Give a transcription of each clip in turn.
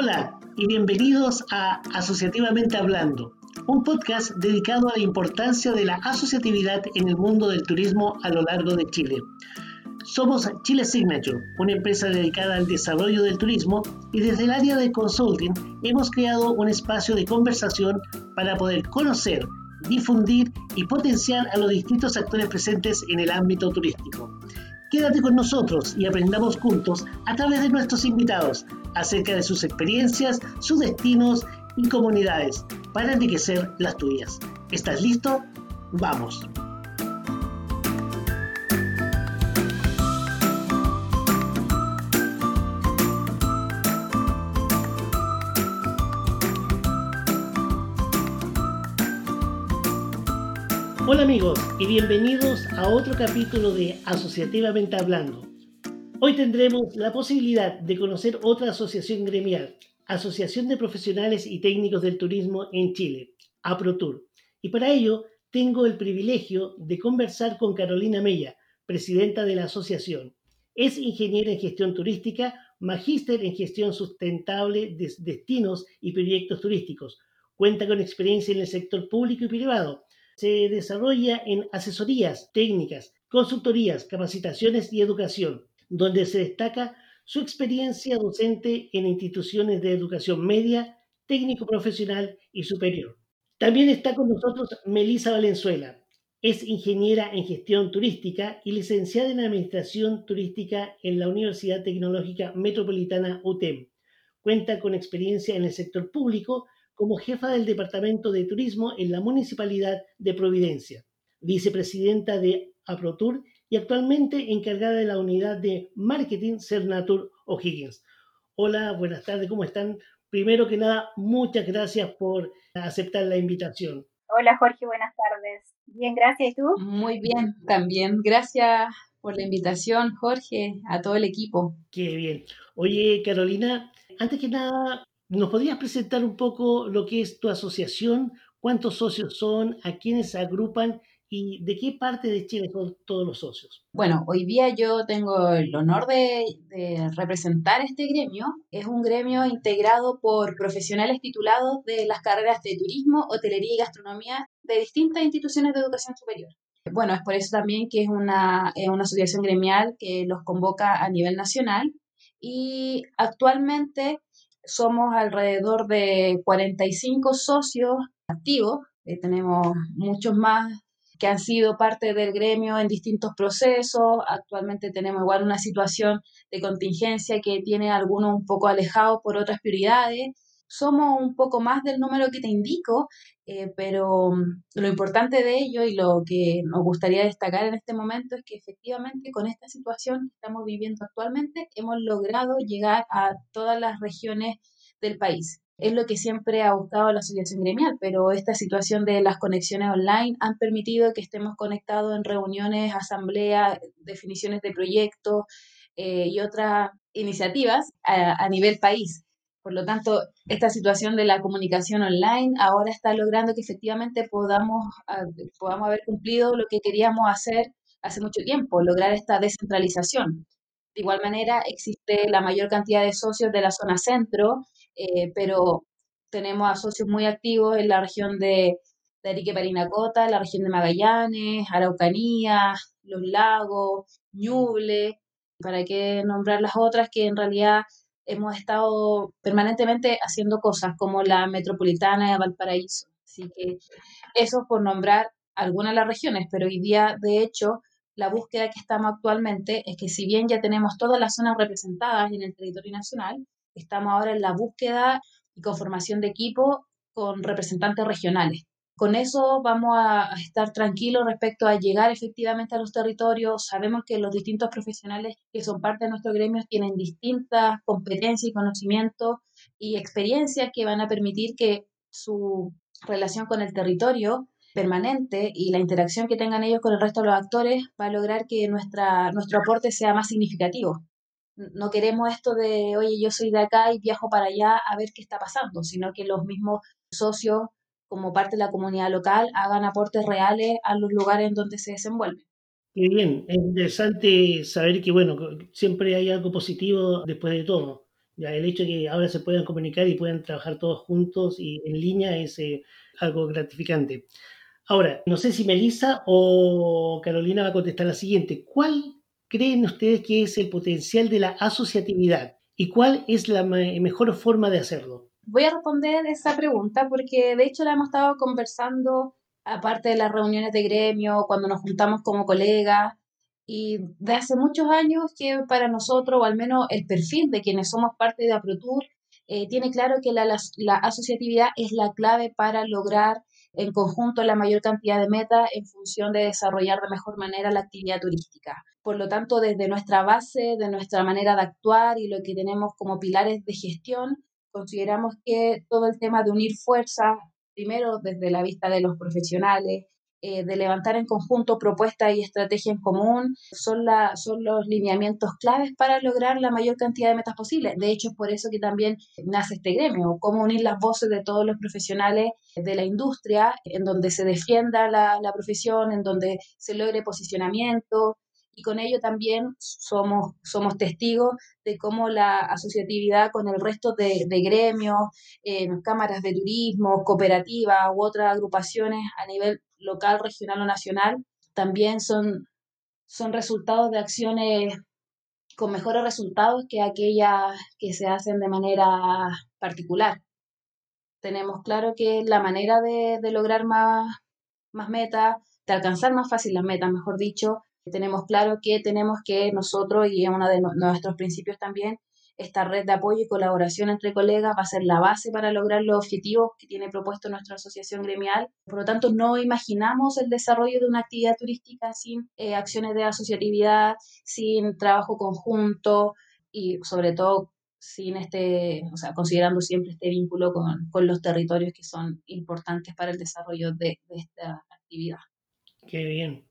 Hola y bienvenidos a Asociativamente Hablando, un podcast dedicado a la importancia de la asociatividad en el mundo del turismo a lo largo de Chile. Somos Chile Signature, una empresa dedicada al desarrollo del turismo y desde el área de consulting hemos creado un espacio de conversación para poder conocer, difundir y potenciar a los distintos actores presentes en el ámbito turístico. Quédate con nosotros y aprendamos juntos a través de nuestros invitados acerca de sus experiencias, sus destinos y comunidades para enriquecer las tuyas. ¿Estás listo? ¡Vamos! Amigos y bienvenidos a otro capítulo de Asociativamente Hablando. Hoy tendremos la posibilidad de conocer otra asociación gremial, Asociación de Profesionales y Técnicos del Turismo en Chile, APROTUR. Y para ello tengo el privilegio de conversar con Carolina Mella, presidenta de la asociación. Es ingeniera en gestión turística, magíster en gestión sustentable de destinos y proyectos turísticos. Cuenta con experiencia en el sector público y privado se desarrolla en asesorías técnicas, consultorías, capacitaciones y educación, donde se destaca su experiencia docente en instituciones de educación media, técnico profesional y superior. También está con nosotros Melisa Valenzuela. Es ingeniera en gestión turística y licenciada en administración turística en la Universidad Tecnológica Metropolitana UTEM. Cuenta con experiencia en el sector público como jefa del Departamento de Turismo en la Municipalidad de Providencia, vicepresidenta de APROTUR y actualmente encargada de la unidad de marketing Cernatur O'Higgins. Hola, buenas tardes, ¿cómo están? Primero que nada, muchas gracias por aceptar la invitación. Hola Jorge, buenas tardes. Bien, gracias. ¿Y tú? Muy bien, también. Gracias por la invitación, Jorge, a todo el equipo. Qué bien. Oye, Carolina, antes que nada, ¿Nos podrías presentar un poco lo que es tu asociación? ¿Cuántos socios son? ¿A quiénes se agrupan? ¿Y de qué parte de Chile son todos los socios? Bueno, hoy día yo tengo el honor de, representar este gremio. Es un gremio integrado por profesionales titulados de las carreras de turismo, hotelería y gastronomía de distintas instituciones de educación superior. Bueno, es por eso también que es una, es una asociación gremial que los convoca a nivel nacional y actualmente somos alrededor de 45 socios activos, eh, tenemos muchos más que han sido parte del gremio en distintos procesos. Actualmente tenemos igual una situación de contingencia que tiene algunos un poco alejados por otras prioridades. Somos un poco más del número que te indico, eh, pero mm, lo importante de ello y lo que nos gustaría destacar en este momento es que efectivamente con esta situación que estamos viviendo actualmente hemos logrado llegar a todas las regiones del país. Es lo que siempre ha buscado la asociación gremial, pero esta situación de las conexiones online han permitido que estemos conectados en reuniones, asambleas, definiciones de proyectos eh, y otras iniciativas a nivel país. Por lo tanto, esta situación de la comunicación online ahora está logrando que efectivamente podamos, podamos haber cumplido lo que queríamos hacer hace mucho tiempo, lograr esta descentralización. De igual manera, existe la mayor cantidad de socios de la zona centro, eh, pero tenemos a socios muy activos en la región de, de Arique Parinacota, la región de Magallanes, Araucanía, Los Lagos, Ñuble, para qué nombrar las otras que en realidad hemos estado permanentemente haciendo cosas como la metropolitana de Valparaíso. Así que eso por nombrar algunas de las regiones, pero hoy día, de hecho, la búsqueda que estamos actualmente es que si bien ya tenemos todas las zonas representadas en el territorio nacional, estamos ahora en la búsqueda y conformación de equipo con representantes regionales. Con eso vamos a estar tranquilos respecto a llegar efectivamente a los territorios. Sabemos que los distintos profesionales que son parte de nuestro gremio tienen distintas competencias y conocimientos y experiencias que van a permitir que su relación con el territorio permanente y la interacción que tengan ellos con el resto de los actores va a lograr que nuestro aporte sea más significativo. No queremos esto de, oye, yo soy de acá y viajo para allá a ver qué está pasando, sino que los mismos socios como parte de la comunidad local hagan aportes reales a los lugares en donde se desenvuelven. Qué bien, es interesante saber que, bueno, siempre hay algo positivo después de todo. Ya el hecho de que ahora se puedan comunicar y puedan trabajar todos juntos y en línea es eh, algo gratificante. Ahora, no sé si Melissa o Carolina va a contestar la siguiente. ¿Cuál creen ustedes que es el potencial de la asociatividad y cuál es la mejor forma de hacerlo? Voy a responder esa pregunta porque de hecho la hemos estado conversando aparte de las reuniones de gremio, cuando nos juntamos como colegas, y de hace muchos años que para nosotros, o al menos el perfil de quienes somos parte de APROTUR, eh, tiene claro que la, la, asociatividad es la clave para lograr en conjunto la mayor cantidad de metas en función de desarrollar de mejor manera la actividad turística. Por lo tanto, desde nuestra base, de nuestra manera de actuar y lo que tenemos como pilares de gestión, consideramos que todo el tema de unir fuerzas, primero desde la vista de los profesionales, eh, de levantar en conjunto propuestas y estrategia en común, son, la, son los lineamientos claves para lograr la mayor cantidad de metas posibles. De hecho, es por eso que también nace este gremio, cómo unir las voces de todos los profesionales de la industria, en donde se defienda la, la profesión, en donde se logre posicionamiento, y con ello también somos, somos testigos de cómo la asociatividad con el resto de, gremios, cámaras de turismo, cooperativas u otras agrupaciones a nivel local, regional o nacional, también son, son resultados de acciones con mejores resultados que aquellas que se hacen de manera particular. Tenemos claro que la manera de, de lograr más, más metas, de alcanzar más fácil las metas, mejor dicho, tenemos claro que tenemos que nosotros, y es uno de nuestros principios también, esta red de apoyo y colaboración entre colegas va a ser la base para lograr los objetivos que tiene propuesto nuestra asociación gremial. Por lo tanto, no imaginamos el desarrollo de una actividad turística sin eh, acciones de asociatividad, sin trabajo conjunto y sobre todo sin este, o sea, considerando siempre este vínculo con, con los territorios que son importantes para el desarrollo de, de esta actividad. Qué bien.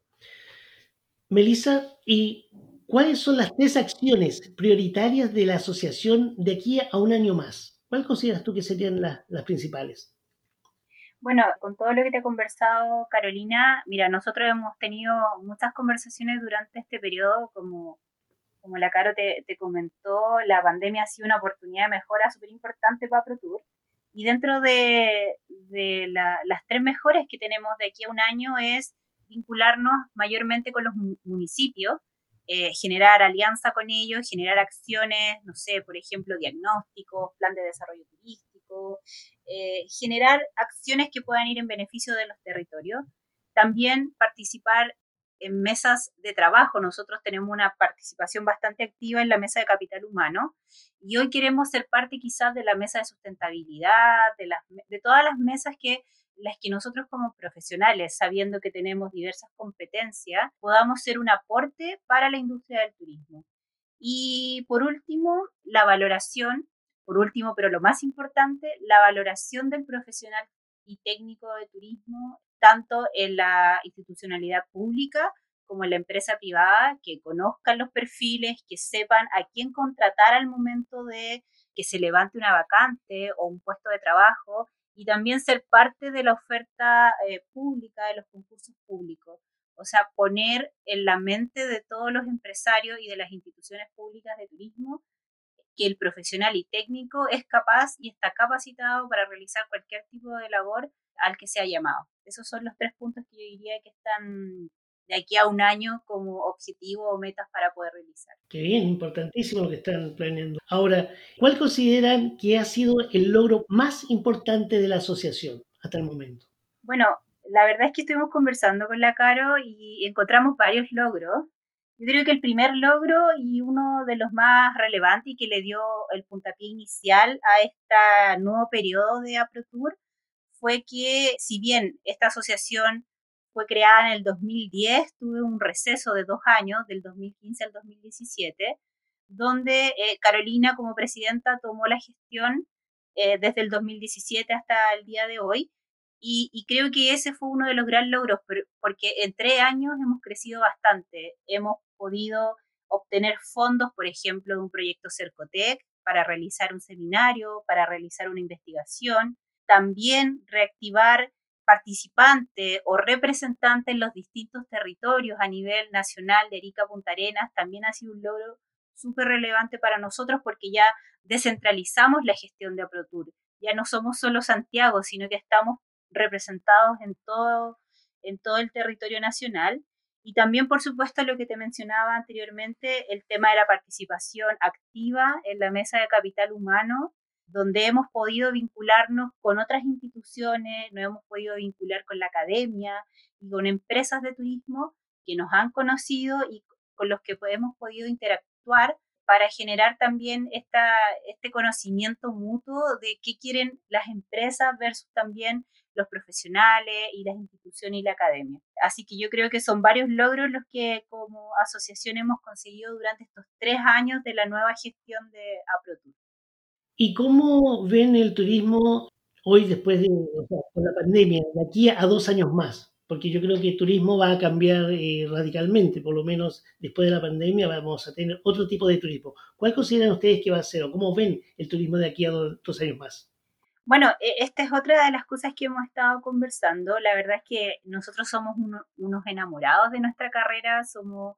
Melissa, ¿y cuáles son las tres acciones prioritarias de la asociación de aquí a un año más? ¿Cuál consideras tú que serían las principales? Bueno, con todo lo que te ha conversado Carolina, mira, nosotros hemos tenido muchas conversaciones durante este periodo, como, como la Caro te, comentó, la pandemia ha sido una oportunidad de mejora súper importante para ProTour. Y dentro de, las tres mejores que tenemos de aquí a un año es vincularnos mayormente con los municipios, eh, generar alianza con ellos, generar acciones, no sé, por ejemplo, diagnósticos, plan de desarrollo turístico, eh, generar acciones que puedan ir en beneficio de los territorios. También participar en mesas de trabajo. Nosotros tenemos una participación bastante activa en la mesa de capital humano y hoy queremos ser parte quizás de la mesa de sustentabilidad, de, las, de todas las mesas que las que nosotros como profesionales, sabiendo que tenemos diversas competencias, podamos ser un aporte para la industria del turismo. Y por último, la valoración, por último, pero lo más importante, la valoración del profesional y técnico de turismo, tanto en la institucionalidad pública como en la empresa privada, que conozcan los perfiles, que sepan a quién contratar al momento de que se levante una vacante o un puesto de trabajo y también ser parte de la oferta eh, pública, de los concursos públicos. O sea, poner en la mente de todos los empresarios y de las instituciones públicas de turismo que el profesional y técnico es capaz y está capacitado para realizar cualquier tipo de labor al que sea llamado. Esos son los tres puntos que yo diría que están de aquí a un año como objetivo o metas para poder realizar. Qué bien, importantísimo lo que están planeando. Ahora, ¿cuál consideran que ha sido el logro más importante de la asociación hasta el momento? Bueno, la verdad es que estuvimos conversando con la Caro y encontramos varios logros. Yo creo que el primer logro y uno de los más relevantes y que le dio el puntapié inicial a este nuevo periodo de AproTour fue que si bien esta asociación fue creada en el 2010, tuve un receso de dos años, del 2015 al 2017, donde eh, Carolina como presidenta tomó la gestión eh, desde el 2017 hasta el día de hoy. Y, creo que ese fue uno de los grandes logros, porque en tres años hemos crecido bastante. Hemos podido obtener fondos, por ejemplo, de un proyecto Cercotec para realizar un seminario, para realizar una investigación. También reactivar participante o representante en los distintos territorios a nivel nacional de Erika Punta Arenas también ha sido un logro súper relevante para nosotros porque ya descentralizamos la gestión de APROTUR. Ya no somos solo Santiago, sino que estamos representados en todo, en todo el territorio nacional. Y también, por supuesto, lo que te mencionaba anteriormente, el tema de la participación activa en la mesa de capital humano, donde hemos podido vincularnos con otras instituciones, nos hemos podido vincular con la academia y con empresas de turismo que nos han conocido y con los que hemos podido interactuar para generar también esta, este conocimiento mutuo de qué quieren las empresas versus también los profesionales y las instituciones y la academia. Así que yo creo que son varios logros los que como asociación hemos conseguido durante estos tres años de la nueva gestión de APROTUR. ¿Y cómo ven el turismo hoy después de la pandemia, de aquí a dos años más? Porque yo creo que el turismo va a cambiar eh, radicalmente, por lo menos después de la pandemia vamos a tener otro tipo de turismo. ¿Cuál consideran ustedes que va a ser o cómo ven el turismo de aquí a dos años más? Bueno, e, esta es otra de las cosas que hemos estado conversando. La verdad es que nosotros somos unos enamorados de nuestra carrera, somos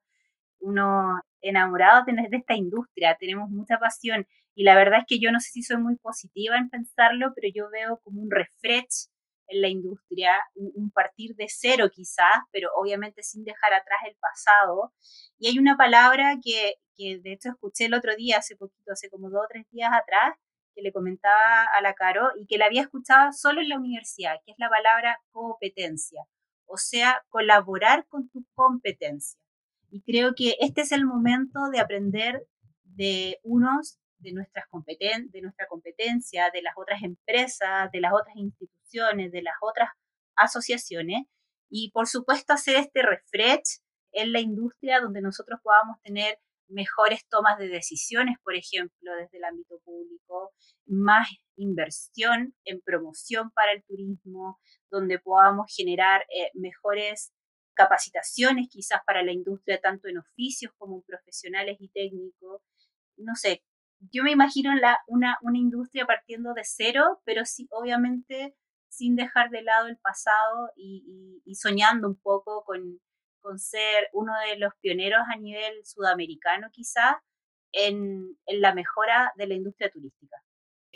unos enamorados de, esta industria, tenemos mucha pasión y la verdad es que yo no sé si soy muy positiva en pensarlo, pero yo veo como un refresh en la industria, un, partir de cero quizás, pero obviamente sin dejar atrás el pasado. Y hay una palabra que, que de hecho escuché el otro día, hace poquito, hace como dos o tres días atrás, que le comentaba a la Caro y que la había escuchado solo en la universidad, que es la palabra competencia, o sea, colaborar con tu competencia. Y creo que este es el momento de aprender de unos, de, nuestras competen de nuestra competencia, de las otras empresas, de las otras instituciones, de las otras asociaciones, y por supuesto hacer este refresh en la industria donde nosotros podamos tener mejores tomas de decisiones, por ejemplo, desde el ámbito público, más inversión en promoción para el turismo, donde podamos generar eh, mejores capacitaciones quizás para la industria, tanto en oficios como en profesionales y técnicos. No sé, yo me imagino la, una, una industria partiendo de cero, pero sí, obviamente sin dejar de lado el pasado y, soñando un poco con, con ser uno de los pioneros a nivel sudamericano quizás en, en la mejora de la industria turística.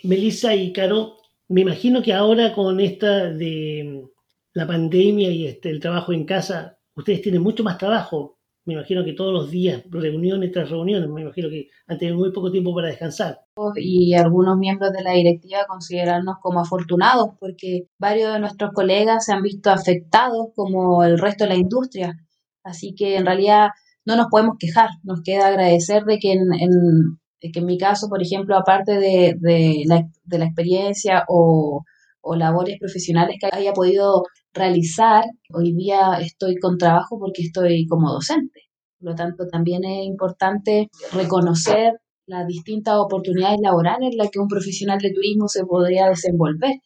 Melissa y Caro, me imagino que ahora con esta de la pandemia y este, el trabajo en casa, ustedes tienen mucho más trabajo. Me imagino que todos los días, reuniones tras reuniones, me imagino que han tenido muy poco tiempo para descansar. Y algunos miembros de la directiva considerarnos como afortunados porque varios de nuestros colegas se han visto afectados como el resto de la industria Así que en realidad no nos podemos quejar, nos queda agradecer de que en, que en mi caso, por ejemplo, aparte de, de, la, de la, experiencia o, o, labores profesionales que haya podido realizar, hoy día estoy con trabajo porque estoy como docente. Por lo tanto, también es importante reconocer las distintas oportunidades laborales en las que un profesional de turismo se podría desenvolver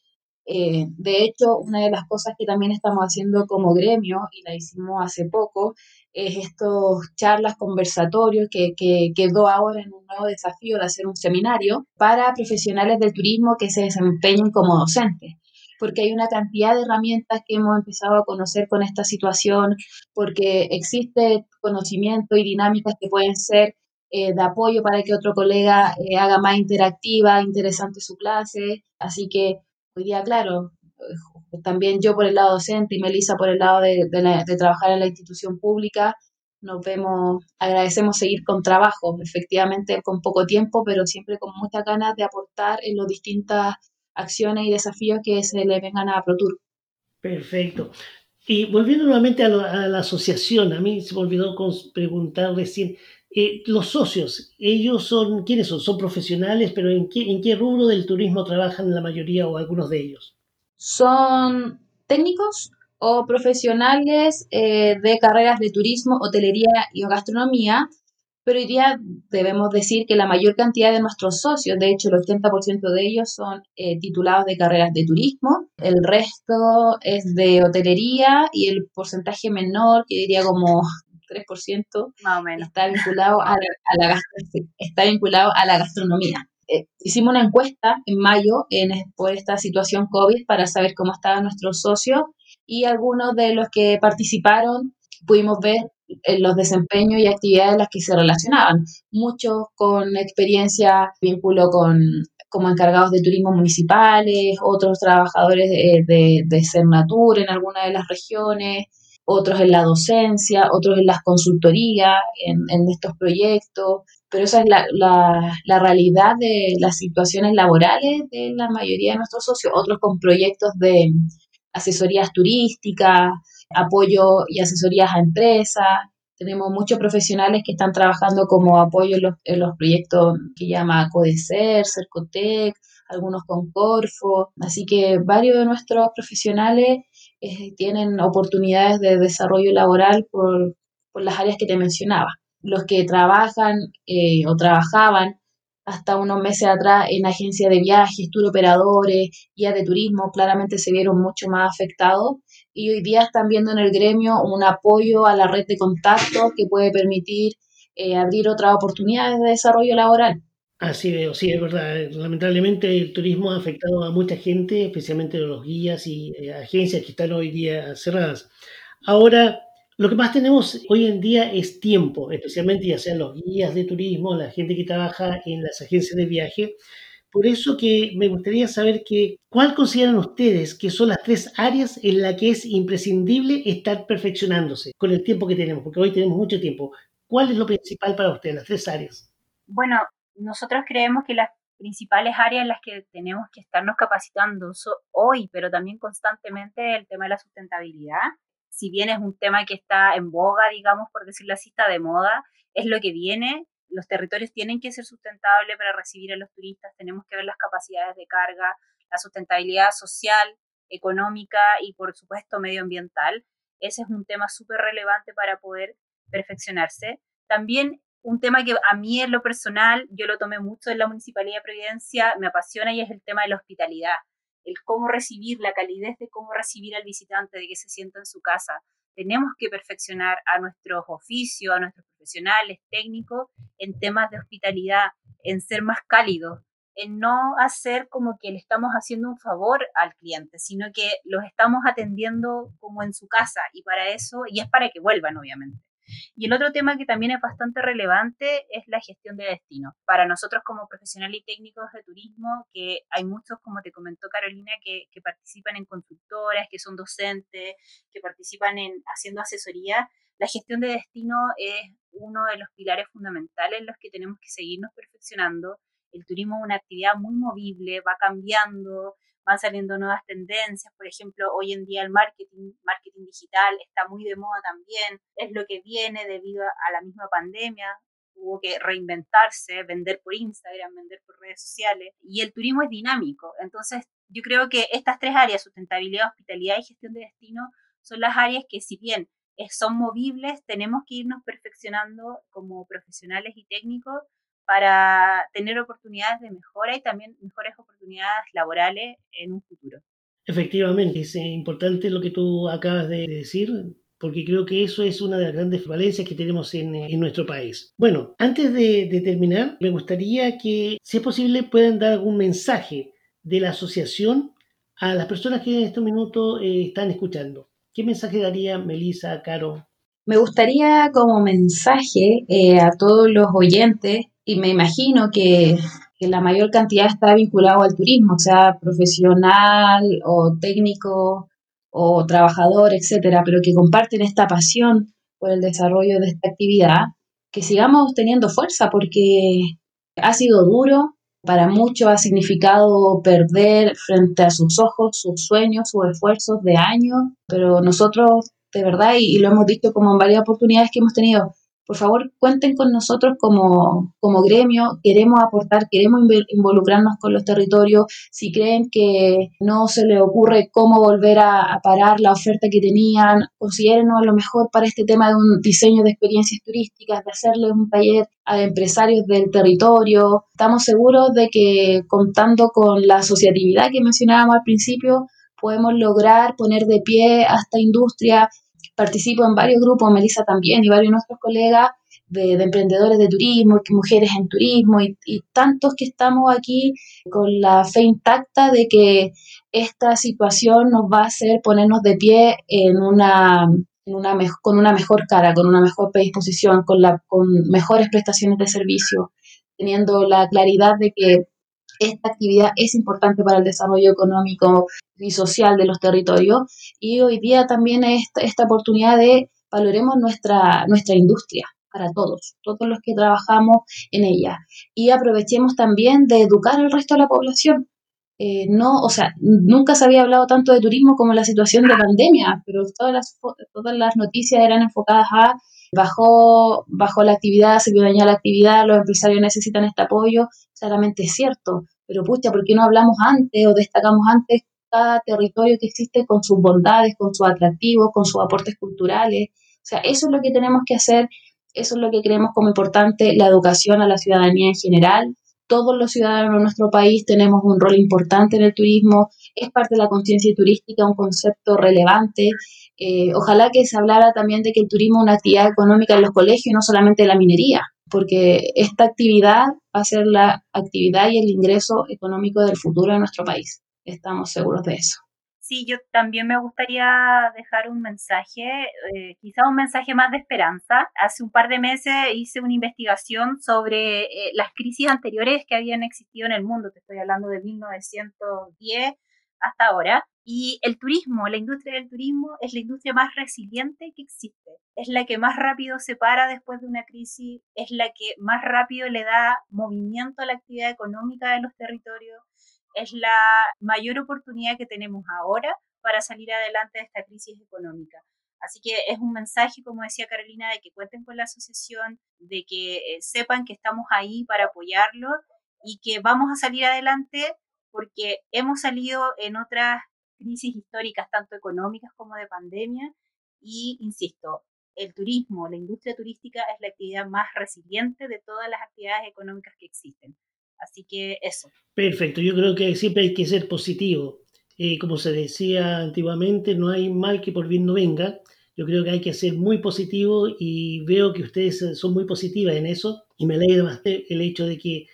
eh, de hecho, una de las cosas que también estamos haciendo como gremio, y la hicimos hace poco, es estos charlas, conversatorios, que, que quedó ahora en un nuevo desafío de hacer un seminario para profesionales del turismo que se desempeñen como docentes porque hay una cantidad de herramientas que hemos empezado a conocer con esta situación, porque existe conocimiento y dinámicas que pueden ser eh, de apoyo para que otro colega eh, haga más interactiva, interesante su clase. Así que Hoy día, claro, también yo por el lado docente y Melissa por el lado de, trabajar en la institución pública, nos vemos, agradecemos seguir con trabajo, efectivamente con poco tiempo, pero siempre con muchas ganas de aportar en las distintas acciones y desafíos que se le vengan a ProTour. Perfecto. Y volviendo nuevamente a, la asociación, a mí se me olvidó preguntar recién, eh, los socios, ellos son, ¿quiénes son? Son profesionales, pero ¿en qué, ¿en qué rubro del turismo trabajan la mayoría o algunos de ellos? Son técnicos o profesionales eh, de carreras de turismo, hotelería y gastronomía, pero hoy día debemos decir que la mayor cantidad de nuestros socios, de hecho el 80% de ellos son eh, titulados de carreras de turismo, el resto es de hotelería y el porcentaje menor, que diría como 3%, más o menos. Está vinculado a la, está vinculado a la gastronomía. Eh, hicimos una encuesta en mayo en, por esta situación COVID para saber cómo estaban nuestros socios y algunos de los que participaron pudimos ver los desempeños y actividades en las que se relacionaban. Muchos con experiencia, vínculo con como encargados de turismo municipales, otros trabajadores de, de, de Cernatur en alguna de las regiones, otros en la docencia, otros en las consultorías, en, en estos proyectos, pero esa es la, la, la, realidad de las situaciones laborales de la mayoría de nuestros socios, otros con proyectos de asesorías turísticas, apoyo y asesorías a empresas. Tenemos muchos profesionales que están trabajando como apoyo en los, proyectos que llama CODECER, CERCOTEC, algunos con Corfo. Así que varios de nuestros profesionales eh, tienen oportunidades de desarrollo laboral por, por, las áreas que te mencionaba. Los que trabajan eh, o trabajaban hasta unos meses atrás en agencias de viajes, tour operadores, guías de turismo, claramente se vieron mucho más afectados y hoy día están viendo en el gremio un apoyo a la red de contacto que puede permitir eh, abrir otras oportunidades de desarrollo laboral. Así veo, sí, es verdad. Lamentablemente el turismo ha afectado a mucha gente, especialmente los guías y eh, agencias que están hoy día cerradas. Ahora, lo que más tenemos hoy en día es tiempo, especialmente ya sean los guías de turismo, la gente que trabaja en las agencias de viaje. Por eso que me gustaría saber que, ¿cuál consideran ustedes que son las tres áreas en las que es imprescindible estar perfeccionándose con el tiempo que tenemos? Porque hoy tenemos mucho tiempo. ¿Cuál es lo principal para ustedes, las tres áreas? Bueno, nosotros creemos que las principales áreas en las que tenemos que estarnos capacitando hoy, pero también constantemente, el tema de la sustentabilidad. Si bien es un tema que está en boga, digamos, por decirlo así, está de moda, es lo que viene. Los territorios tienen que ser sustentables para recibir a los turistas, tenemos que ver las capacidades de carga, la sustentabilidad social, económica y, por supuesto, medioambiental. Ese es un tema súper relevante para poder perfeccionarse. También un tema que a mí en lo personal, yo lo tomé mucho en la Municipalidad de Providencia, me apasiona y es el tema de la hospitalidad, el cómo recibir, la calidez de cómo recibir al visitante, de que se sienta en su casa. Tenemos que perfeccionar a nuestros oficios, a nuestros profesionales, técnicos, en temas de hospitalidad, en ser más cálidos, en no hacer como que le estamos haciendo un favor al cliente, sino que los estamos atendiendo como en su casa y para eso, y es para que vuelvan, obviamente. Y el otro tema que también es bastante relevante es la gestión de destino. Para nosotros como profesionales y técnicos de turismo, que hay muchos, como te comentó Carolina, que, que participan en consultoras, que son docentes, que participan en haciendo asesoría, la gestión de destino es uno de los pilares fundamentales en los que tenemos que seguirnos perfeccionando. El turismo es una actividad muy movible, va cambiando, van saliendo nuevas tendencias, por ejemplo, hoy en día el marketing, marketing digital está muy de moda también, es lo que viene debido a la misma pandemia, hubo que reinventarse, vender por Instagram, vender por redes sociales, y el turismo es dinámico, entonces yo creo que estas tres áreas, sustentabilidad, hospitalidad y gestión de destino, son las áreas que si bien son movibles, tenemos que irnos perfeccionando como profesionales y técnicos para tener oportunidades de mejora y también mejores oportunidades laborales en un futuro. Efectivamente, es importante lo que tú acabas de decir, porque creo que eso es una de las grandes valencias que tenemos en, en nuestro país. Bueno, antes de, de, terminar, me gustaría que, si es posible, puedan dar algún mensaje de la asociación a las personas que en estos minutos eh, están escuchando. ¿Qué mensaje daría Melissa, Caro? Me gustaría como mensaje eh, a todos los oyentes y me imagino que, que, la mayor cantidad está vinculado al turismo, sea profesional o técnico o trabajador, etcétera, pero que comparten esta pasión por el desarrollo de esta actividad, que sigamos teniendo fuerza porque ha sido duro, para muchos ha significado perder frente a sus ojos sus sueños, sus esfuerzos de años, pero nosotros, de verdad, y, y lo hemos dicho como en varias oportunidades que hemos tenido, por favor cuenten con nosotros como, como gremio, queremos aportar, queremos involucrarnos con los territorios, si creen que no se les ocurre cómo volver a, parar la oferta que tenían, considérenos a lo mejor para este tema de un diseño de experiencias turísticas, de hacerles un taller a empresarios del territorio. Estamos seguros de que contando con la asociatividad que mencionábamos al principio, podemos lograr poner de pie a esta industria participo en varios grupos, Melissa también y varios de nuestros colegas de, emprendedores de turismo, mujeres en turismo y, y, tantos que estamos aquí con la fe intacta de que esta situación nos va a hacer ponernos de pie en una, una con una mejor cara, con una mejor predisposición, con, la, con mejores prestaciones de servicio, teniendo la claridad de que esta actividad es importante para el desarrollo económico y social de los territorios y hoy día también esta, esta oportunidad de valoremos nuestra, nuestra industria para todos, todos los que trabajamos en ella y aprovechemos también de educar al resto de la población. Eh, no, o sea, nunca se había hablado tanto de turismo como la situación de pandemia, pero todas las, todas las noticias eran enfocadas a bajó, bajó la actividad, se vio dañada la actividad, los empresarios necesitan este apoyo, claramente es cierto, pero pucha, ¿por qué no hablamos antes o destacamos antes cada territorio que existe con sus bondades, con sus atractivos, con sus aportes culturales? O sea, eso es lo que tenemos que hacer, eso es lo que creemos como importante, la educación a la ciudadanía en general. Todos los ciudadanos de nuestro país tenemos un rol importante en el turismo, es parte de la conciencia turística, un concepto relevante eh, ojalá que se hablara también de que el turismo es una actividad económica en los colegios no solamente la minería, porque esta actividad va a ser la actividad y el ingreso económico del futuro de nuestro país. Estamos seguros de eso. Sí, yo también me gustaría dejar un mensaje, eh, quizá un mensaje más de esperanza. Hace un par de meses hice una investigación sobre eh, las crisis anteriores que habían existido en el mundo, te estoy hablando de 1910 hasta ahora. Y el turismo, la industria del turismo es la industria más resiliente que existe. Es la que más rápido se para después de una crisis, es la que más rápido le da movimiento a la actividad económica de los territorios, es la mayor oportunidad que tenemos ahora para salir adelante de esta crisis económica. Así que es un mensaje, como decía Carolina, de que cuenten con la asociación, de que eh, sepan que estamos ahí para apoyarlo y que vamos a salir adelante porque hemos salido en otras crisis históricas, tanto económicas como de pandemia, y insisto, el turismo, la industria turística es la actividad más resiliente de todas las actividades económicas que existen. Así que eso. Perfecto, yo creo que siempre hay que ser positivo. Eh, como se decía antiguamente, no hay mal que por bien no venga. Yo creo que hay que ser muy positivo y veo que ustedes son muy positivas en eso y me alegra el hecho de que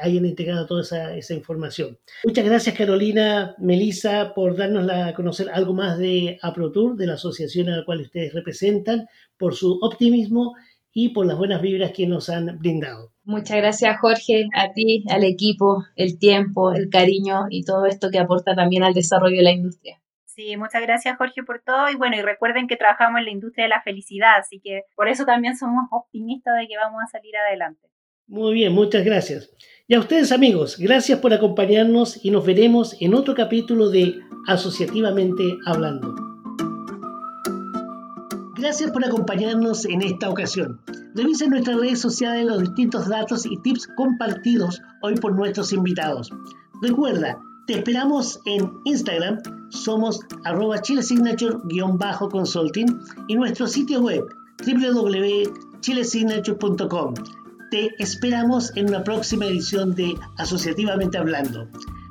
hayan integrado toda esa, esa, información. Muchas gracias Carolina, Melissa, por darnos a conocer algo más de AproTour, de la asociación a la cual ustedes representan, por su optimismo y por las buenas vibras que nos han brindado. Muchas gracias Jorge, a ti, al equipo, el tiempo, el cariño y todo esto que aporta también al desarrollo de la industria. Sí, muchas gracias Jorge por todo y bueno, y recuerden que trabajamos en la industria de la felicidad, así que por eso también somos optimistas de que vamos a salir adelante. Muy bien, muchas gracias. Y a ustedes amigos, gracias por acompañarnos y nos veremos en otro capítulo de Asociativamente Hablando. Gracias por acompañarnos en esta ocasión. Revisen nuestras redes sociales los distintos datos y tips compartidos hoy por nuestros invitados. Recuerda, te esperamos en Instagram, somos arroba chilesignature-consulting y nuestro sitio web www.chilesignature.com. Te esperamos en una próxima edición de Asociativamente Hablando.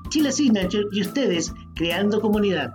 Chile Signature y ustedes creando comunidad.